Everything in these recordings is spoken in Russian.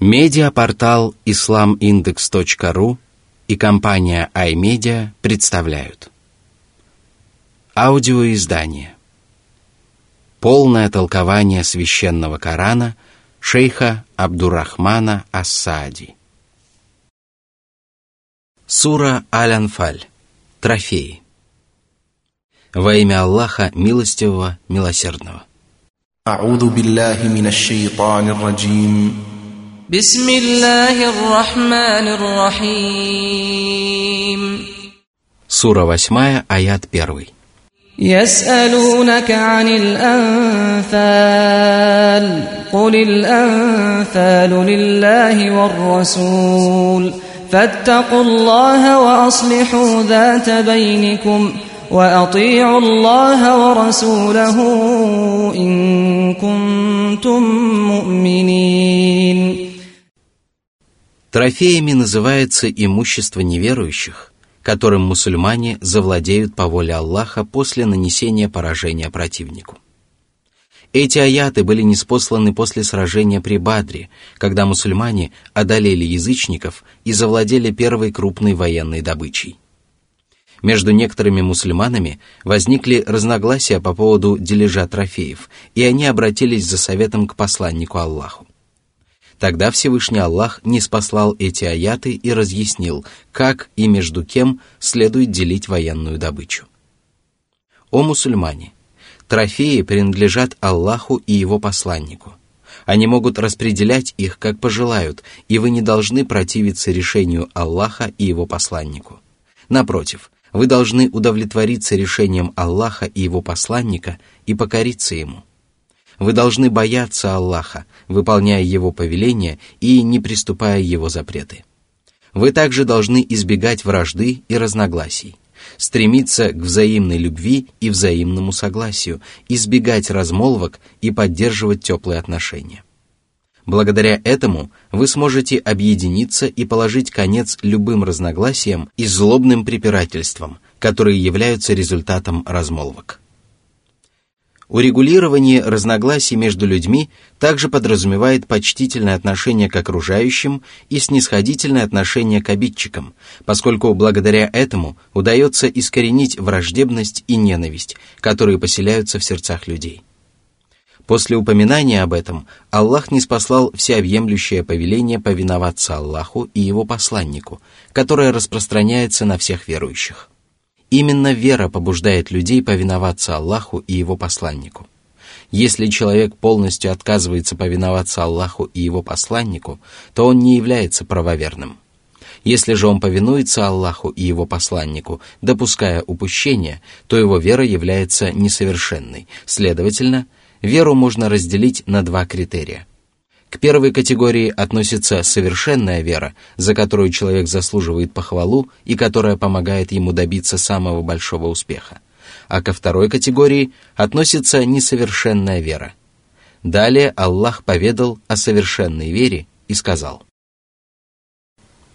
Медиапортал islamindex.ru и компания iMedia представляют Аудиоиздание Полное толкование священного Корана шейха Абдурахмана Асади. Сура Аль-Анфаль. Трофеи. Во имя Аллаха Милостивого, Милосердного. Ауду биллахи минаш раджим. بسم الله الرحمن الرحيم Сура 8, аят 1 يسألونك عن الأنفال قل الأنفال لله والرسول فاتقوا الله وأصلحوا ذات بينكم وأطيعوا الله ورسوله إن كنتم مؤمنين Трофеями называется имущество неверующих, которым мусульмане завладеют по воле Аллаха после нанесения поражения противнику. Эти аяты были неспосланы после сражения при Бадре, когда мусульмане одолели язычников и завладели первой крупной военной добычей. Между некоторыми мусульманами возникли разногласия по поводу дележа трофеев, и они обратились за советом к посланнику Аллаху. Тогда Всевышний Аллах не спаслал эти аяты и разъяснил, как и между кем следует делить военную добычу. О мусульмане! Трофеи принадлежат Аллаху и его посланнику. Они могут распределять их, как пожелают, и вы не должны противиться решению Аллаха и его посланнику. Напротив, вы должны удовлетвориться решением Аллаха и его посланника и покориться ему – вы должны бояться Аллаха, выполняя Его повеления и не приступая Его запреты. Вы также должны избегать вражды и разногласий, стремиться к взаимной любви и взаимному согласию, избегать размолвок и поддерживать теплые отношения. Благодаря этому вы сможете объединиться и положить конец любым разногласиям и злобным препирательствам, которые являются результатом размолвок. Урегулирование разногласий между людьми также подразумевает почтительное отношение к окружающим и снисходительное отношение к обидчикам, поскольку благодаря этому удается искоренить враждебность и ненависть, которые поселяются в сердцах людей. После упоминания об этом Аллах не спаслал всеобъемлющее повеление повиноваться Аллаху и его посланнику, которое распространяется на всех верующих. Именно вера побуждает людей повиноваться Аллаху и его посланнику. Если человек полностью отказывается повиноваться Аллаху и его посланнику, то он не является правоверным. Если же он повинуется Аллаху и его посланнику, допуская упущение, то его вера является несовершенной. Следовательно, веру можно разделить на два критерия. К первой категории относится совершенная вера, за которую человек заслуживает похвалу и которая помогает ему добиться самого большого успеха. А ко второй категории относится несовершенная вера. Далее Аллах поведал о совершенной вере и сказал.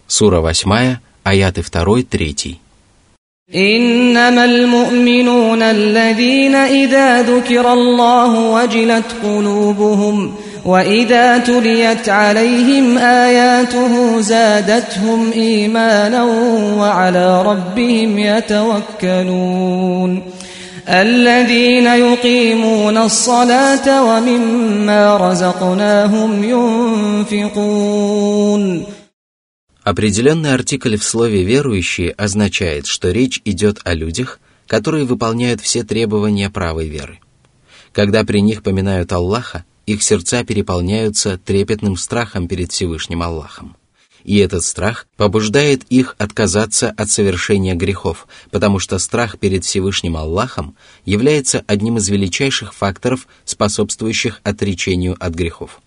Сура 8, аяты 2-3. إنما المؤمنون الذين إذا ذكر الله وجلت قلوبهم واذا تليت عليهم اياته زادتهم ايمانا وعلى ربهم يتوكلون الذين يقيمون الصلاه ومما رزقناهم ينفقون Определенный артикль в слове «верующие» означает, что речь идет о людях, которые выполняют все требования правой веры. Когда при них поминают Аллаха, их сердца переполняются трепетным страхом перед Всевышним Аллахом. И этот страх побуждает их отказаться от совершения грехов, потому что страх перед Всевышним Аллахом является одним из величайших факторов, способствующих отречению от грехов.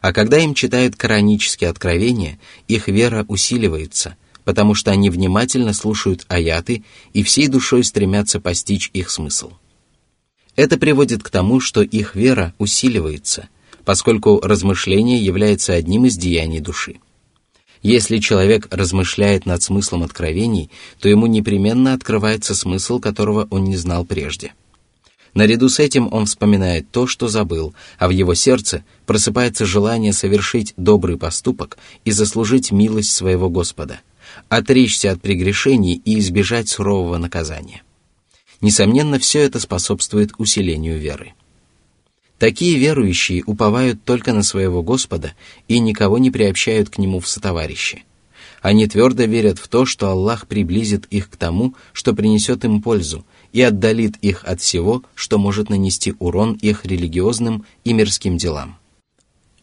А когда им читают коранические откровения, их вера усиливается, потому что они внимательно слушают аяты и всей душой стремятся постичь их смысл – это приводит к тому, что их вера усиливается, поскольку размышление является одним из деяний души. Если человек размышляет над смыслом откровений, то ему непременно открывается смысл, которого он не знал прежде. Наряду с этим он вспоминает то, что забыл, а в его сердце просыпается желание совершить добрый поступок и заслужить милость своего Господа, отречься от прегрешений и избежать сурового наказания. Несомненно, все это способствует усилению веры. Такие верующие уповают только на своего Господа и никого не приобщают к Нему в сотоварищи. Они твердо верят в то, что Аллах приблизит их к тому, что принесет им пользу, и отдалит их от всего, что может нанести урон их религиозным и мирским делам.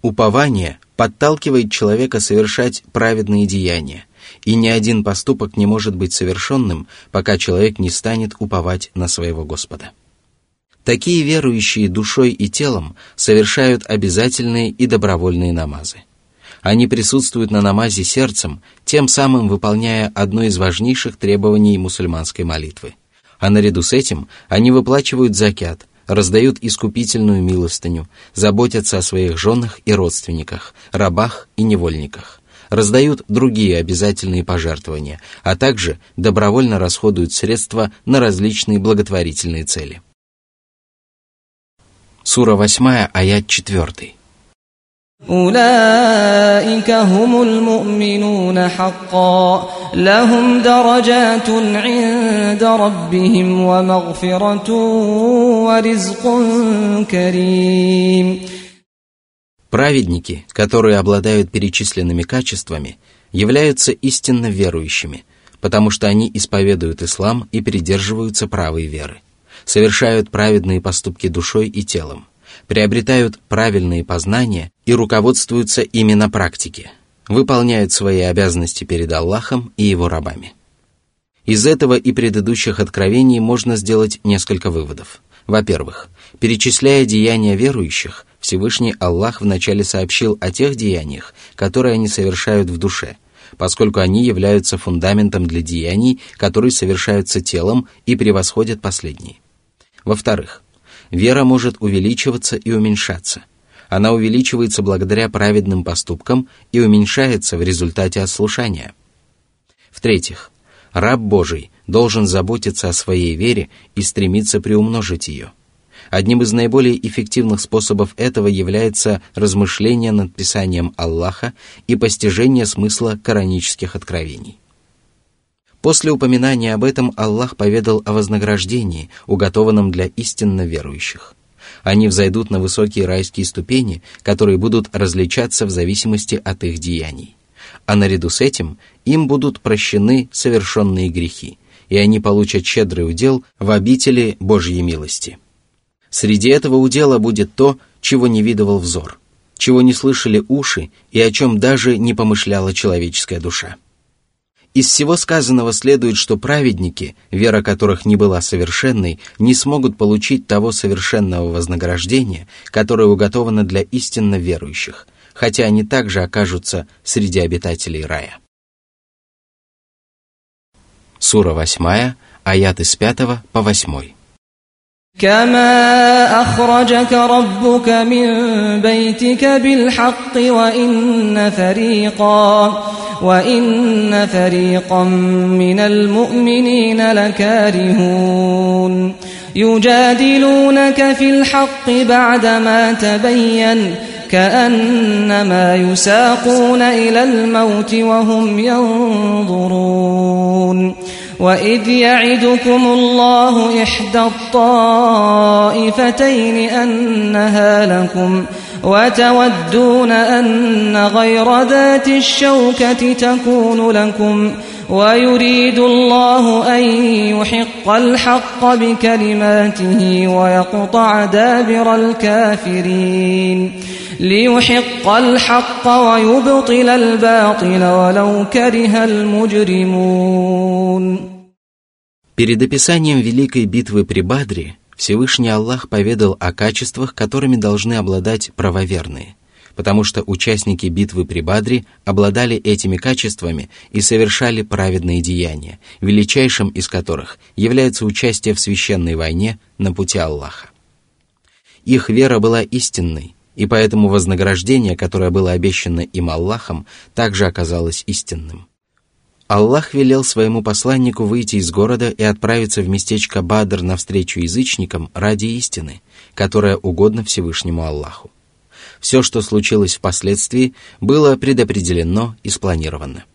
Упование подталкивает человека совершать праведные деяния, и ни один поступок не может быть совершенным, пока человек не станет уповать на своего Господа. Такие верующие душой и телом совершают обязательные и добровольные намазы. Они присутствуют на намазе сердцем, тем самым выполняя одно из важнейших требований мусульманской молитвы – а наряду с этим они выплачивают закят, раздают искупительную милостыню, заботятся о своих женах и родственниках, рабах и невольниках, раздают другие обязательные пожертвования, а также добровольно расходуют средства на различные благотворительные цели. Сура 8, аят 4. أولئك هم المؤمنون حقا لهم درجات عند ربهم ومغفرة ورزق كريم Праведники, которые обладают перечисленными качествами, являются истинно верующими, потому что они исповедуют ислам и придерживаются правой веры, совершают праведные поступки душой и телом, приобретают правильные познания и руководствуются ими на практике, выполняют свои обязанности перед Аллахом и его рабами. Из этого и предыдущих откровений можно сделать несколько выводов. Во-первых, перечисляя деяния верующих, Всевышний Аллах вначале сообщил о тех деяниях, которые они совершают в душе, поскольку они являются фундаментом для деяний, которые совершаются телом и превосходят последние. Во-вторых, вера может увеличиваться и уменьшаться. Она увеличивается благодаря праведным поступкам и уменьшается в результате ослушания. В-третьих, раб Божий должен заботиться о своей вере и стремиться приумножить ее. Одним из наиболее эффективных способов этого является размышление над Писанием Аллаха и постижение смысла коранических откровений. После упоминания об этом Аллах поведал о вознаграждении, уготованном для истинно верующих. Они взойдут на высокие райские ступени, которые будут различаться в зависимости от их деяний. А наряду с этим им будут прощены совершенные грехи, и они получат щедрый удел в обители Божьей милости. Среди этого удела будет то, чего не видывал взор, чего не слышали уши и о чем даже не помышляла человеческая душа. Из всего сказанного следует, что праведники, вера которых не была совершенной, не смогут получить того совершенного вознаграждения, которое уготовано для истинно верующих, хотя они также окажутся среди обитателей рая. Сура 8, аяты с 5 по 8. كما أخرجك ربك من بيتك بالحق وإن فريقا وإن فريقا من المؤمنين لكارهون يجادلونك في الحق بعدما تبين كأنما يساقون إلى الموت وهم ينظرون وإذ يعدكم الله إحدى الطائفتين أنها لكم وتودون أن غير ذات الشوكة تكون لكم ويريد الله أن يحق الحق بكلماته ويقطع دابر الكافرين ليحق الحق ويبطل الباطل ولو كره المجرمون Перед описанием Великой битвы при Бадре Всевышний Аллах поведал о качествах, которыми должны обладать правоверные, потому что участники битвы при Бадре обладали этими качествами и совершали праведные деяния, величайшим из которых является участие в священной войне на пути Аллаха. Их вера была истинной, и поэтому вознаграждение, которое было обещано им Аллахом, также оказалось истинным. Аллах велел своему посланнику выйти из города и отправиться в местечко Бадр навстречу язычникам ради истины, которая угодна Всевышнему Аллаху. Все, что случилось впоследствии, было предопределено и спланировано.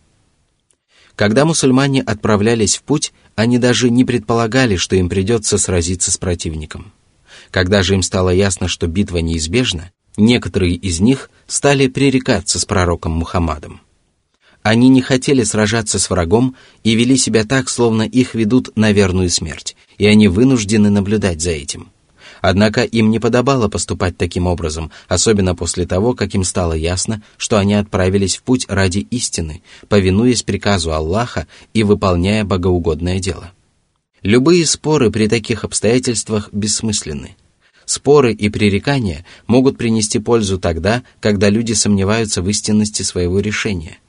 Когда мусульмане отправлялись в путь, они даже не предполагали, что им придется сразиться с противником. Когда же им стало ясно, что битва неизбежна, некоторые из них стали пререкаться с пророком Мухаммадом. Они не хотели сражаться с врагом и вели себя так, словно их ведут на верную смерть, и они вынуждены наблюдать за этим. Однако им не подобало поступать таким образом, особенно после того, как им стало ясно, что они отправились в путь ради истины, повинуясь приказу Аллаха и выполняя богоугодное дело. Любые споры при таких обстоятельствах бессмысленны. Споры и пререкания могут принести пользу тогда, когда люди сомневаются в истинности своего решения –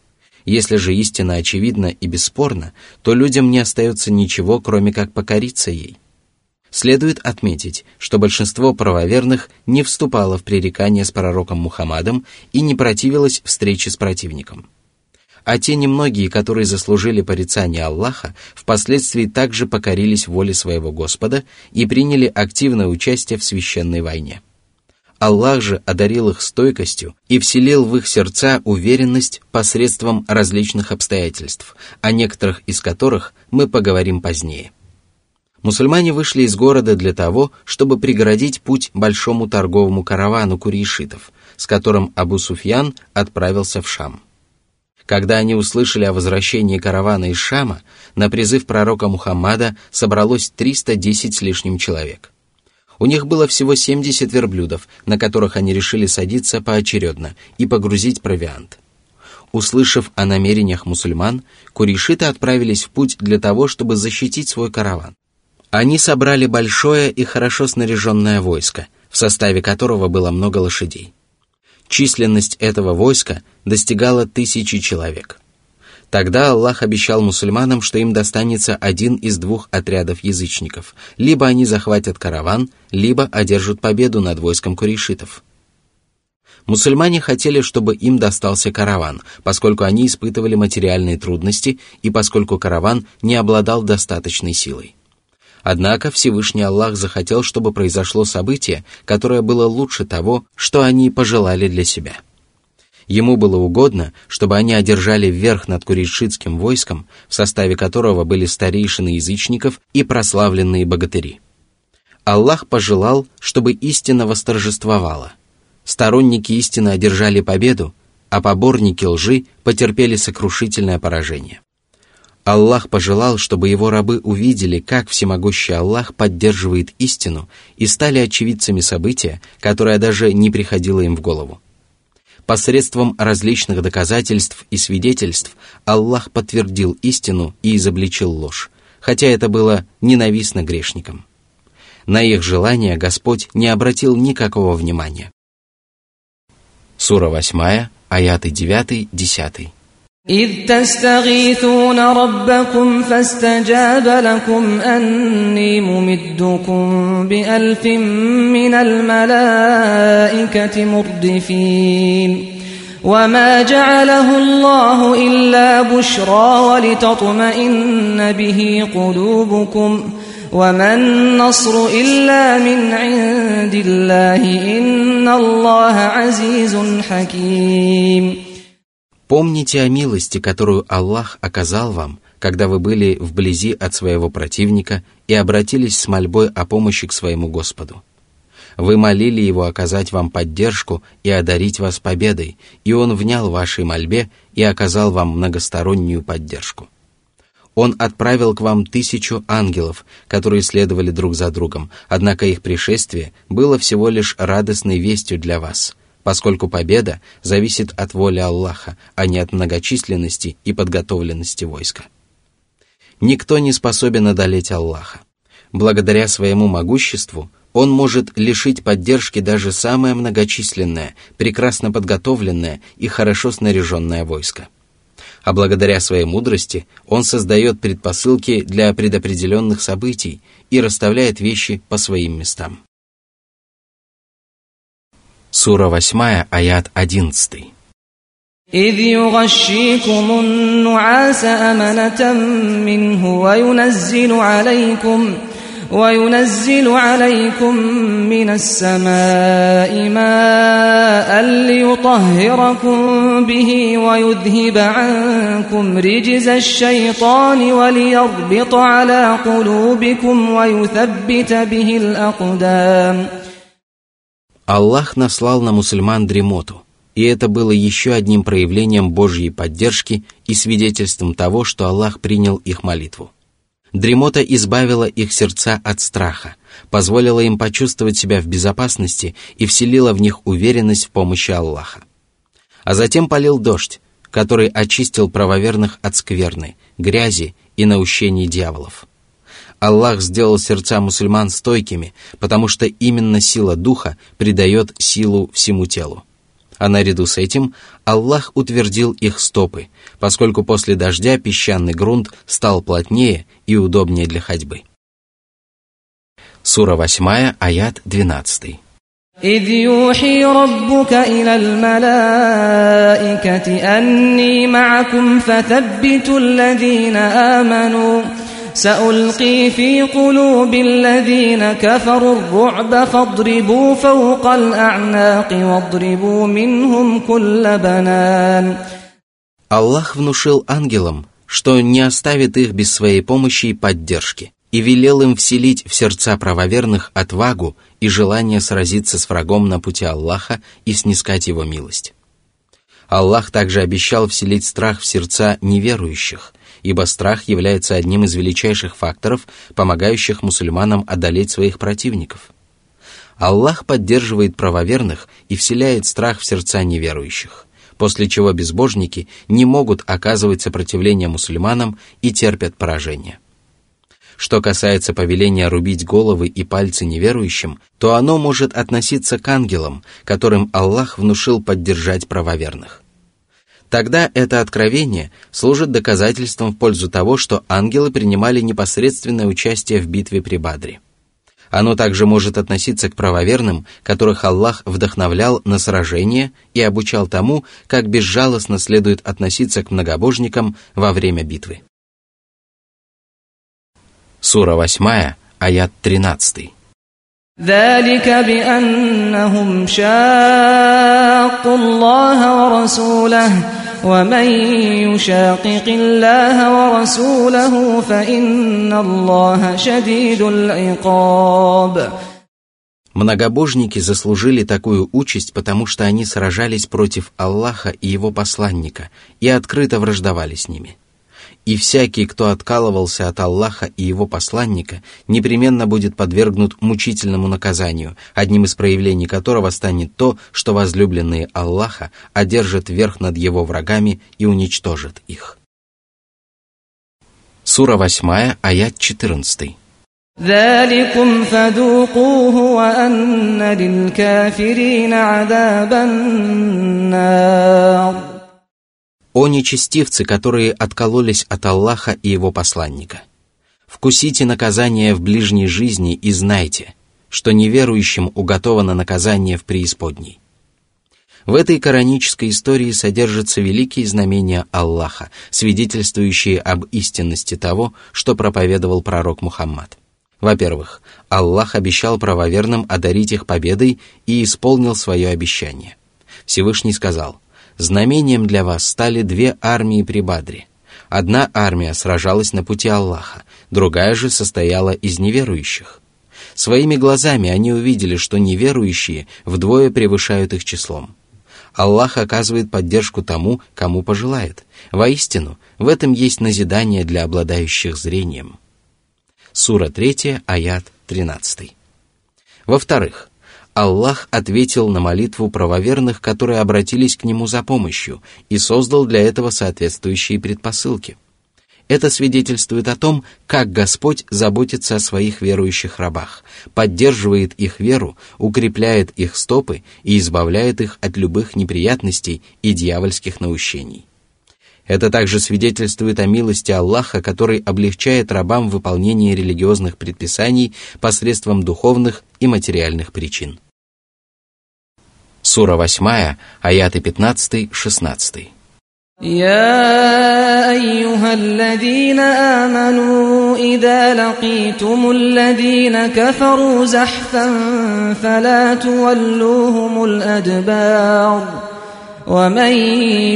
если же истина очевидна и бесспорна, то людям не остается ничего, кроме как покориться ей. Следует отметить, что большинство правоверных не вступало в пререкание с пророком Мухаммадом и не противилось встрече с противником. А те немногие, которые заслужили порицание Аллаха, впоследствии также покорились воле своего Господа и приняли активное участие в священной войне. Аллах же одарил их стойкостью и вселил в их сердца уверенность посредством различных обстоятельств, о некоторых из которых мы поговорим позднее. Мусульмане вышли из города для того, чтобы преградить путь большому торговому каравану курейшитов, с которым Абу Суфьян отправился в Шам. Когда они услышали о возвращении каравана из Шама, на призыв пророка Мухаммада собралось 310 с лишним человек – у них было всего 70 верблюдов, на которых они решили садиться поочередно и погрузить провиант. Услышав о намерениях мусульман, курейшиты отправились в путь для того, чтобы защитить свой караван. Они собрали большое и хорошо снаряженное войско, в составе которого было много лошадей. Численность этого войска достигала тысячи человек – Тогда Аллах обещал мусульманам, что им достанется один из двух отрядов язычников. Либо они захватят караван, либо одержат победу над войском курейшитов. Мусульмане хотели, чтобы им достался караван, поскольку они испытывали материальные трудности и поскольку караван не обладал достаточной силой. Однако Всевышний Аллах захотел, чтобы произошло событие, которое было лучше того, что они пожелали для себя – Ему было угодно, чтобы они одержали верх над курейшитским войском, в составе которого были старейшины язычников и прославленные богатыри. Аллах пожелал, чтобы истина восторжествовала. Сторонники истины одержали победу, а поборники лжи потерпели сокрушительное поражение. Аллах пожелал, чтобы его рабы увидели, как всемогущий Аллах поддерживает истину и стали очевидцами события, которое даже не приходило им в голову. Посредством различных доказательств и свидетельств Аллах подтвердил истину и изобличил ложь, хотя это было ненавистно грешникам. На их желание Господь не обратил никакого внимания. Сура 8, аяты 9-10. إذ تستغيثون ربكم فاستجاب لكم أني ممدكم بألف من الملائكة مردفين وما جعله الله إلا بشرى ولتطمئن به قلوبكم وما النصر إلا من عند الله إن الله عزيز حكيم Помните о милости, которую Аллах оказал вам, когда вы были вблизи от своего противника и обратились с мольбой о помощи к своему Господу. Вы молили Его оказать вам поддержку и одарить вас победой, и Он внял вашей мольбе и оказал вам многостороннюю поддержку. Он отправил к вам тысячу ангелов, которые следовали друг за другом, однако их пришествие было всего лишь радостной вестью для вас – поскольку победа зависит от воли Аллаха, а не от многочисленности и подготовленности войска. Никто не способен одолеть Аллаха. Благодаря своему могуществу он может лишить поддержки даже самое многочисленное, прекрасно подготовленное и хорошо снаряженное войско. А благодаря своей мудрости он создает предпосылки для предопределенных событий и расставляет вещи по своим местам. Сура 8, аят 11. إذ يغشيكم النعاس أمنة منه وينزل عليكم وينزل عليكم من السماء ماء ليطهركم به ويذهب عنكم رجز الشيطان وليربط على قلوبكم ويثبت به الأقدام Аллах наслал на мусульман дремоту, и это было еще одним проявлением Божьей поддержки и свидетельством того, что Аллах принял их молитву. Дремота избавила их сердца от страха, позволила им почувствовать себя в безопасности и вселила в них уверенность в помощи Аллаха. А затем полил дождь, который очистил правоверных от скверны, грязи и наущений дьяволов. Аллах сделал сердца мусульман стойкими, потому что именно сила духа придает силу всему телу. А наряду с этим Аллах утвердил их стопы, поскольку после дождя песчаный грунт стал плотнее и удобнее для ходьбы. Сура 8, аят 12. إذ يوحي ربك إلى الملائكة أني معكم فثبتوا الذين آمنوا سألقي في قلوب الذين كفروا الرعب فاضربوا فوق الأعناق واضربوا منهم كل بنان Аллах внушил ангелам, что не оставит их без своей помощи и поддержки, и велел им вселить в сердца правоверных отвагу и желание сразиться с врагом на пути Аллаха и снискать его милость. Аллах также обещал вселить страх в сердца неверующих, ибо страх является одним из величайших факторов, помогающих мусульманам одолеть своих противников. Аллах поддерживает правоверных и вселяет страх в сердца неверующих, после чего безбожники не могут оказывать сопротивление мусульманам и терпят поражение. Что касается повеления рубить головы и пальцы неверующим, то оно может относиться к ангелам, которым Аллах внушил поддержать правоверных. Тогда это откровение служит доказательством в пользу того, что ангелы принимали непосредственное участие в битве при Бадре. Оно также может относиться к правоверным, которых Аллах вдохновлял на сражение и обучал тому, как безжалостно следует относиться к многобожникам во время битвы. Сура 8, аят 13. ذلك بأنهم شاقوا الله ورسوله ومن يشاقق الله ورسوله فإن الله شديد العقاب Многобожники заслужили такую участь, потому что они сражались против Аллаха и его посланника и открыто враждовали с ними – и всякий, кто откалывался от Аллаха и его посланника, непременно будет подвергнут мучительному наказанию, одним из проявлений которого станет то, что возлюбленные Аллаха одержат верх над его врагами и уничтожат их. Сура 8, аят 14. ذلكم «О нечестивцы, которые откололись от Аллаха и Его посланника! Вкусите наказание в ближней жизни и знайте, что неверующим уготовано наказание в преисподней». В этой коранической истории содержатся великие знамения Аллаха, свидетельствующие об истинности того, что проповедовал пророк Мухаммад. Во-первых, Аллах обещал правоверным одарить их победой и исполнил свое обещание. Всевышний сказал – Знамением для вас стали две армии при Бадре. Одна армия сражалась на пути Аллаха, другая же состояла из неверующих. Своими глазами они увидели, что неверующие вдвое превышают их числом. Аллах оказывает поддержку тому, кому пожелает. Воистину, в этом есть назидание для обладающих зрением. Сура 3, аят 13. Во-вторых, Аллах ответил на молитву правоверных, которые обратились к Нему за помощью, и создал для этого соответствующие предпосылки. Это свидетельствует о том, как Господь заботится о своих верующих рабах, поддерживает их веру, укрепляет их стопы и избавляет их от любых неприятностей и дьявольских наущений. Это также свидетельствует о милости Аллаха, который облегчает рабам выполнение религиозных предписаний посредством духовных и материальных причин. Сура 8, аяты 15-16. يا أيها الذين آمنوا إذا لقيتم الذين كفروا زحفا فلا تولوهم الأدبار ومن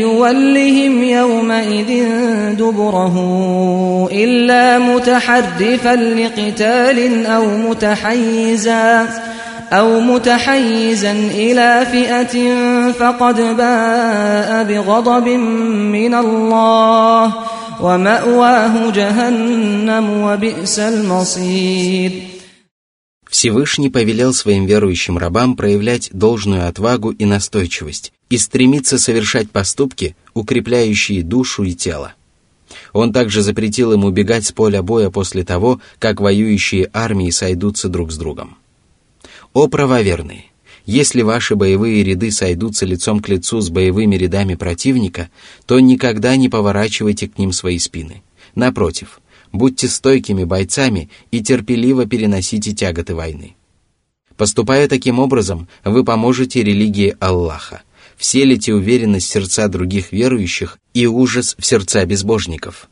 يولهم يومئذ دبره إلا متحرفا لقتال أو متحيزا أو متحيزا إلى فئة فقد باء بغضب من الله ومأواه جهنم وبئس المصير Всевышний повелел своим верующим рабам проявлять должную отвагу и настойчивость и стремиться совершать поступки, укрепляющие душу и тело. Он также запретил им убегать с поля боя после того, как воюющие армии сойдутся друг с другом. О правоверные! Если ваши боевые ряды сойдутся лицом к лицу с боевыми рядами противника, то никогда не поворачивайте к ним свои спины. Напротив, будьте стойкими бойцами и терпеливо переносите тяготы войны. Поступая таким образом, вы поможете религии Аллаха, вселите уверенность в сердца других верующих и ужас в сердца безбожников –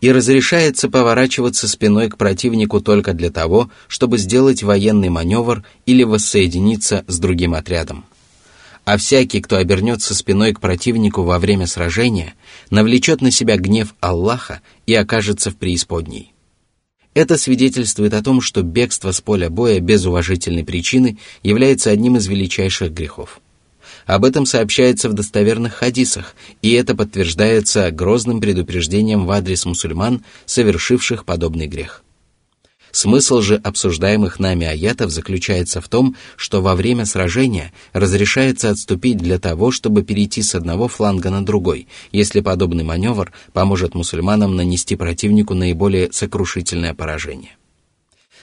и разрешается поворачиваться спиной к противнику только для того, чтобы сделать военный маневр или воссоединиться с другим отрядом. А всякий, кто обернется спиной к противнику во время сражения, навлечет на себя гнев Аллаха и окажется в преисподней. Это свидетельствует о том, что бегство с поля боя без уважительной причины является одним из величайших грехов – об этом сообщается в достоверных хадисах, и это подтверждается грозным предупреждением в адрес мусульман, совершивших подобный грех. Смысл же обсуждаемых нами аятов заключается в том, что во время сражения разрешается отступить для того, чтобы перейти с одного фланга на другой, если подобный маневр поможет мусульманам нанести противнику наиболее сокрушительное поражение.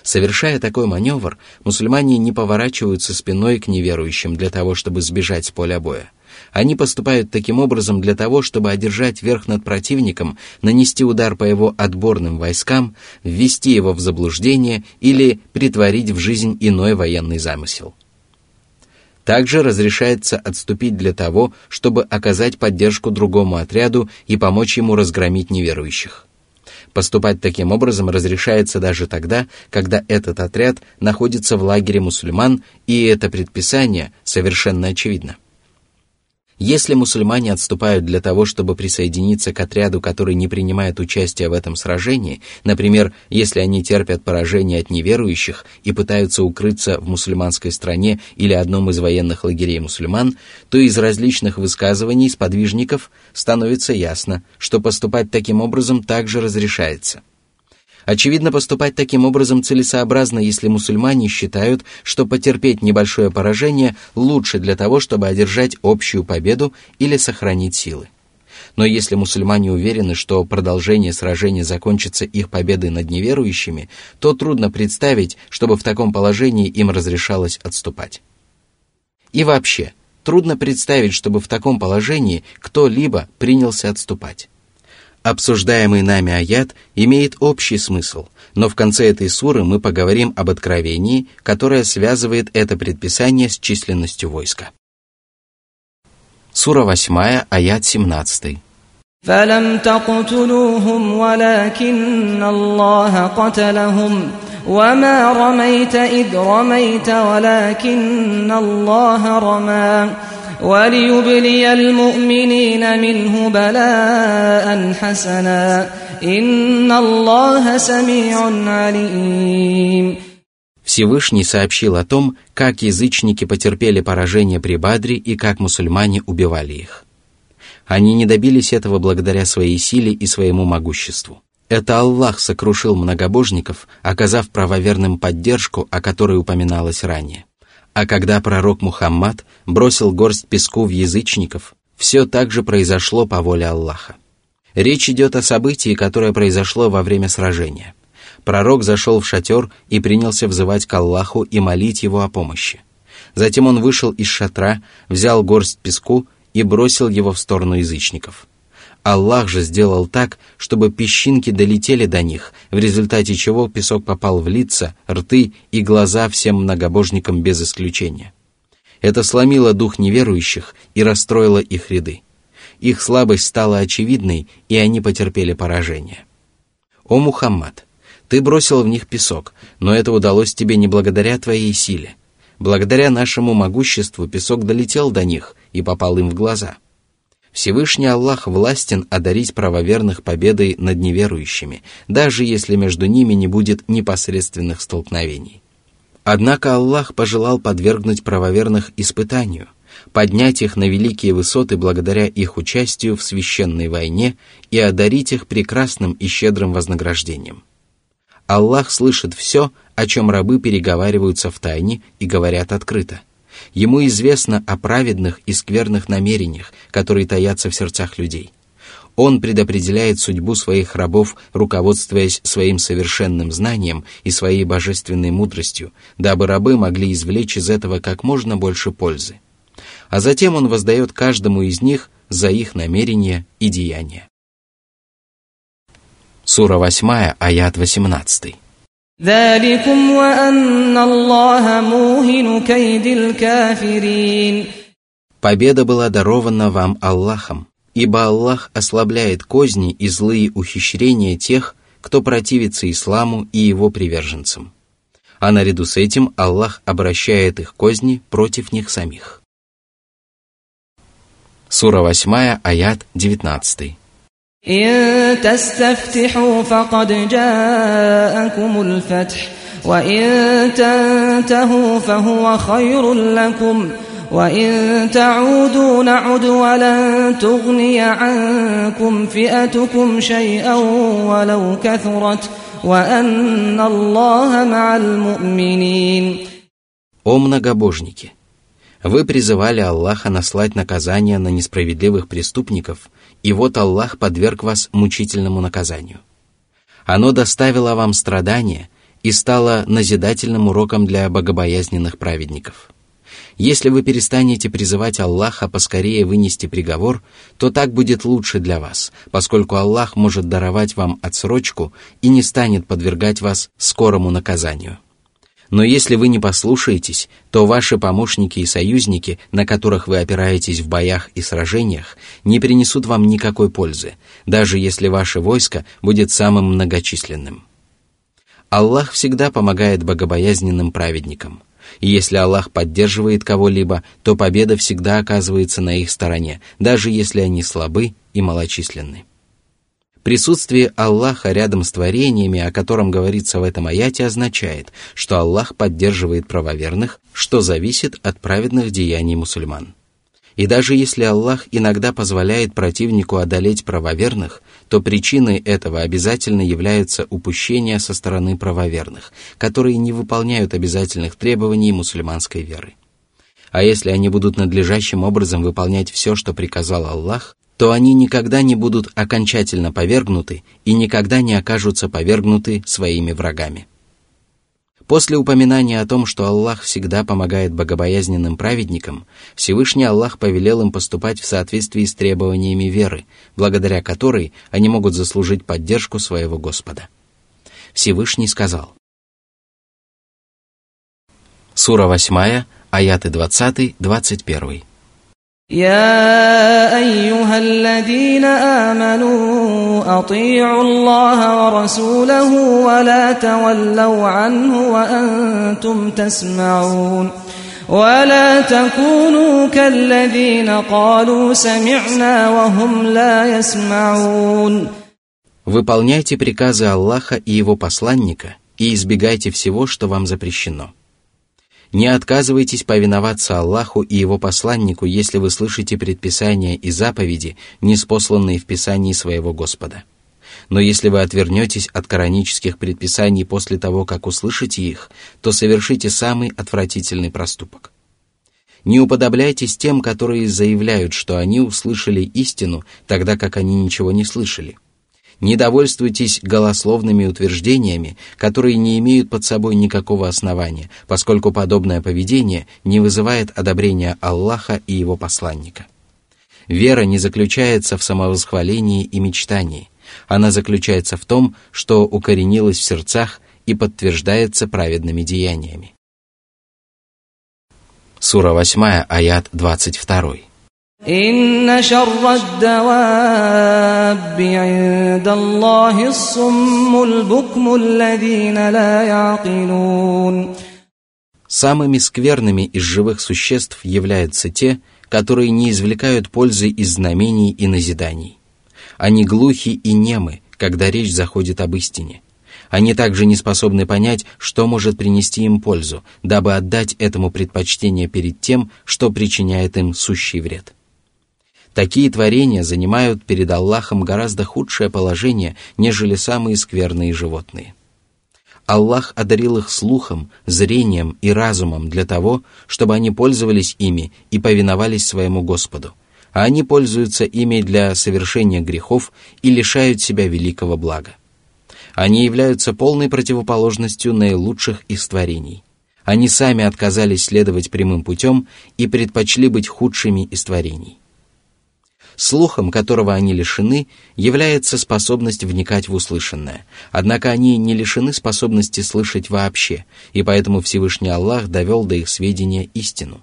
Совершая такой маневр, мусульмане не поворачиваются спиной к неверующим для того, чтобы сбежать с поля боя. Они поступают таким образом для того, чтобы одержать верх над противником, нанести удар по его отборным войскам, ввести его в заблуждение или притворить в жизнь иной военный замысел. Также разрешается отступить для того, чтобы оказать поддержку другому отряду и помочь ему разгромить неверующих. Поступать таким образом разрешается даже тогда, когда этот отряд находится в лагере мусульман, и это предписание совершенно очевидно. Если мусульмане отступают для того, чтобы присоединиться к отряду, который не принимает участия в этом сражении, например, если они терпят поражение от неверующих и пытаются укрыться в мусульманской стране или одном из военных лагерей мусульман, то из различных высказываний сподвижников становится ясно, что поступать таким образом также разрешается – Очевидно, поступать таким образом целесообразно, если мусульмане считают, что потерпеть небольшое поражение лучше для того, чтобы одержать общую победу или сохранить силы. Но если мусульмане уверены, что продолжение сражения закончится их победой над неверующими, то трудно представить, чтобы в таком положении им разрешалось отступать. И вообще, трудно представить, чтобы в таком положении кто-либо принялся отступать. Обсуждаемый нами аят имеет общий смысл, но в конце этой суры мы поговорим об откровении, которое связывает это предписание с численностью войска. Сура 8, аят 17. فلم تقتلوهم ولكن الله قتلهم وما رميت إذ رميت ولكن الله رمى وليبلي المؤمنين منه بلاء حسنا إن الله سميع عليم Всевышний сообщил о том, как язычники потерпели поражение при Бадре и как мусульмане убивали их. Они не добились этого благодаря своей силе и своему могуществу. Это Аллах сокрушил многобожников, оказав правоверным поддержку, о которой упоминалось ранее. А когда пророк Мухаммад бросил горсть песку в язычников, все так же произошло по воле Аллаха. Речь идет о событии, которое произошло во время сражения. Пророк зашел в шатер и принялся взывать к Аллаху и молить его о помощи. Затем он вышел из шатра, взял горсть песку и бросил его в сторону язычников – Аллах же сделал так, чтобы песчинки долетели до них, в результате чего песок попал в лица, рты и глаза всем многобожникам без исключения. Это сломило дух неверующих и расстроило их ряды. Их слабость стала очевидной, и они потерпели поражение. «О Мухаммад, ты бросил в них песок, но это удалось тебе не благодаря твоей силе. Благодаря нашему могуществу песок долетел до них и попал им в глаза. Всевышний Аллах властен одарить правоверных победой над неверующими, даже если между ними не будет непосредственных столкновений. Однако Аллах пожелал подвергнуть правоверных испытанию, поднять их на великие высоты благодаря их участию в священной войне и одарить их прекрасным и щедрым вознаграждением. Аллах слышит все, о чем рабы переговариваются в тайне и говорят открыто. Ему известно о праведных и скверных намерениях, которые таятся в сердцах людей. Он предопределяет судьбу своих рабов, руководствуясь своим совершенным знанием и своей божественной мудростью, дабы рабы могли извлечь из этого как можно больше пользы. А затем он воздает каждому из них за их намерения и деяния. Сура 8, аят 18. Победа была дарована вам Аллахом, ибо Аллах ослабляет козни и злые ухищрения тех, кто противится исламу и его приверженцам. А наряду с этим Аллах обращает их козни против них самих. Сура 8, аят 19. إن تستفتحوا فقد جاءكم الفتح وإن تنتهوا فهو خير لكم وإن تعودوا نعد ولن تغني عنكم فئتكم شيئا ولو كثرت وأن الله مع المؤمنين О многобожники! Вы призывали Аллаха наслать наказание на несправедливых преступников – и вот Аллах подверг вас мучительному наказанию. Оно доставило вам страдания и стало назидательным уроком для богобоязненных праведников. Если вы перестанете призывать Аллаха поскорее вынести приговор, то так будет лучше для вас, поскольку Аллах может даровать вам отсрочку и не станет подвергать вас скорому наказанию. Но если вы не послушаетесь, то ваши помощники и союзники, на которых вы опираетесь в боях и сражениях, не принесут вам никакой пользы, даже если ваше войско будет самым многочисленным. Аллах всегда помогает богобоязненным праведникам. И если Аллах поддерживает кого-либо, то победа всегда оказывается на их стороне, даже если они слабы и малочисленны. Присутствие Аллаха рядом с творениями, о котором говорится в этом аяте, означает, что Аллах поддерживает правоверных, что зависит от праведных деяний мусульман. И даже если Аллах иногда позволяет противнику одолеть правоверных, то причиной этого обязательно является упущение со стороны правоверных, которые не выполняют обязательных требований мусульманской веры. А если они будут надлежащим образом выполнять все, что приказал Аллах, то они никогда не будут окончательно повергнуты и никогда не окажутся повергнуты своими врагами. После упоминания о том, что Аллах всегда помогает богобоязненным праведникам, Всевышний Аллах повелел им поступать в соответствии с требованиями веры, благодаря которой они могут заслужить поддержку своего Господа. Всевышний сказал. Сура 8, аяты 20-21. يا ايها الذين امنوا اطيعوا الله ورسوله ولا تولوا عنه وانتم تسمعون ولا تكونوا كالذين قالوا سمعنا وهم لا يسمعون Выполняйте приказы Аллаха и Его посланника и избегайте всего, что вам запрещено – Не отказывайтесь повиноваться Аллаху и Его посланнику, если вы слышите предписания и заповеди, неспосланные в Писании своего Господа. Но если вы отвернетесь от коранических предписаний после того, как услышите их, то совершите самый отвратительный проступок. Не уподобляйтесь тем, которые заявляют, что они услышали истину, тогда как они ничего не слышали – не довольствуйтесь голословными утверждениями, которые не имеют под собой никакого основания, поскольку подобное поведение не вызывает одобрения Аллаха и его посланника. Вера не заключается в самовосхвалении и мечтании. Она заключается в том, что укоренилась в сердцах и подтверждается праведными деяниями. Сура 8, аят 22. إن شر الدواب عند الله الصم البكم الذين لا يعقلون Самыми скверными из живых существ являются те, которые не извлекают пользы из знамений и назиданий. Они глухи и немы, когда речь заходит об истине. Они также не способны понять, что может принести им пользу, дабы отдать этому предпочтение перед тем, что причиняет им сущий вред. Такие творения занимают перед Аллахом гораздо худшее положение, нежели самые скверные животные. Аллах одарил их слухом, зрением и разумом для того, чтобы они пользовались ими и повиновались своему Господу, а они пользуются ими для совершения грехов и лишают себя великого блага. Они являются полной противоположностью наилучших из творений. Они сами отказались следовать прямым путем и предпочли быть худшими из творений. Слухом, которого они лишены, является способность вникать в услышанное. Однако они не лишены способности слышать вообще, и поэтому Всевышний Аллах довел до их сведения истину.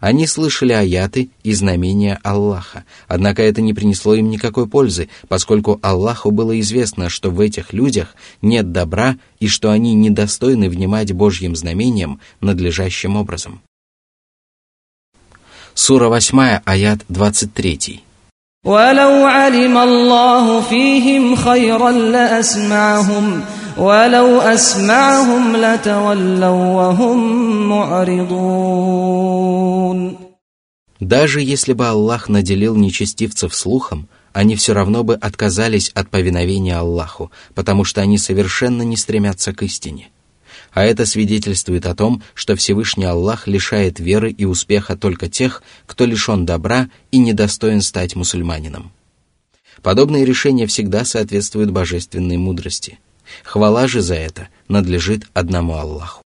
Они слышали аяты и знамения Аллаха, однако это не принесло им никакой пользы, поскольку Аллаху было известно, что в этих людях нет добра и что они недостойны внимать Божьим знамениям надлежащим образом. Сура 8, аят 23. ولو علم الله فيهم خيرا لأسمعهم ولو أسمعهم لتولوا وهم معرضون Даже если бы Аллах наделил нечестивцев слухом, они все равно бы отказались от повиновения Аллаху, потому что они совершенно не стремятся к истине а это свидетельствует о том, что Всевышний Аллах лишает веры и успеха только тех, кто лишен добра и недостоин стать мусульманином. Подобные решения всегда соответствуют божественной мудрости. Хвала же за это надлежит одному Аллаху.